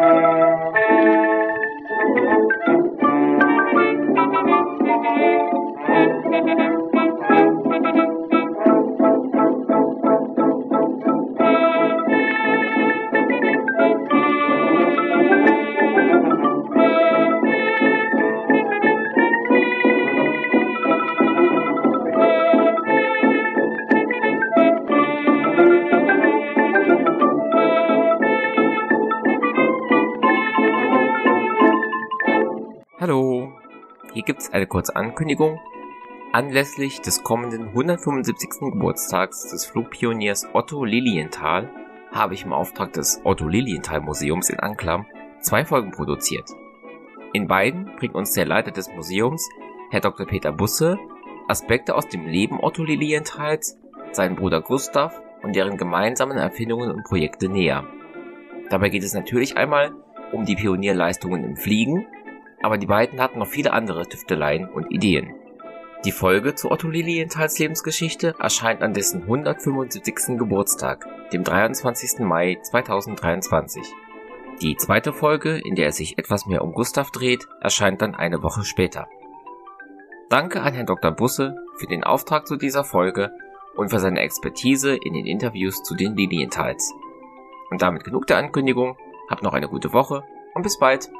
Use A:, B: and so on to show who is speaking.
A: Thank you. Hallo, hier gibt's eine kurze Ankündigung. Anlässlich des kommenden 175. Geburtstags des Flugpioniers Otto Lilienthal habe ich im Auftrag des Otto Lilienthal Museums in Anklam zwei Folgen produziert. In beiden bringt uns der Leiter des Museums, Herr Dr. Peter Busse, Aspekte aus dem Leben Otto Lilienthals, seinen Bruder Gustav und deren gemeinsamen Erfindungen und Projekte näher. Dabei geht es natürlich einmal um die Pionierleistungen im Fliegen, aber die beiden hatten noch viele andere Tüfteleien und Ideen. Die Folge zu Otto Lilienthals Lebensgeschichte erscheint an dessen 175. Geburtstag, dem 23. Mai 2023. Die zweite Folge, in der es sich etwas mehr um Gustav dreht, erscheint dann eine Woche später. Danke an Herrn Dr. Busse für den Auftrag zu dieser Folge und für seine Expertise in den Interviews zu den Lilienthals. Und damit genug der Ankündigung, habt noch eine gute Woche und bis bald.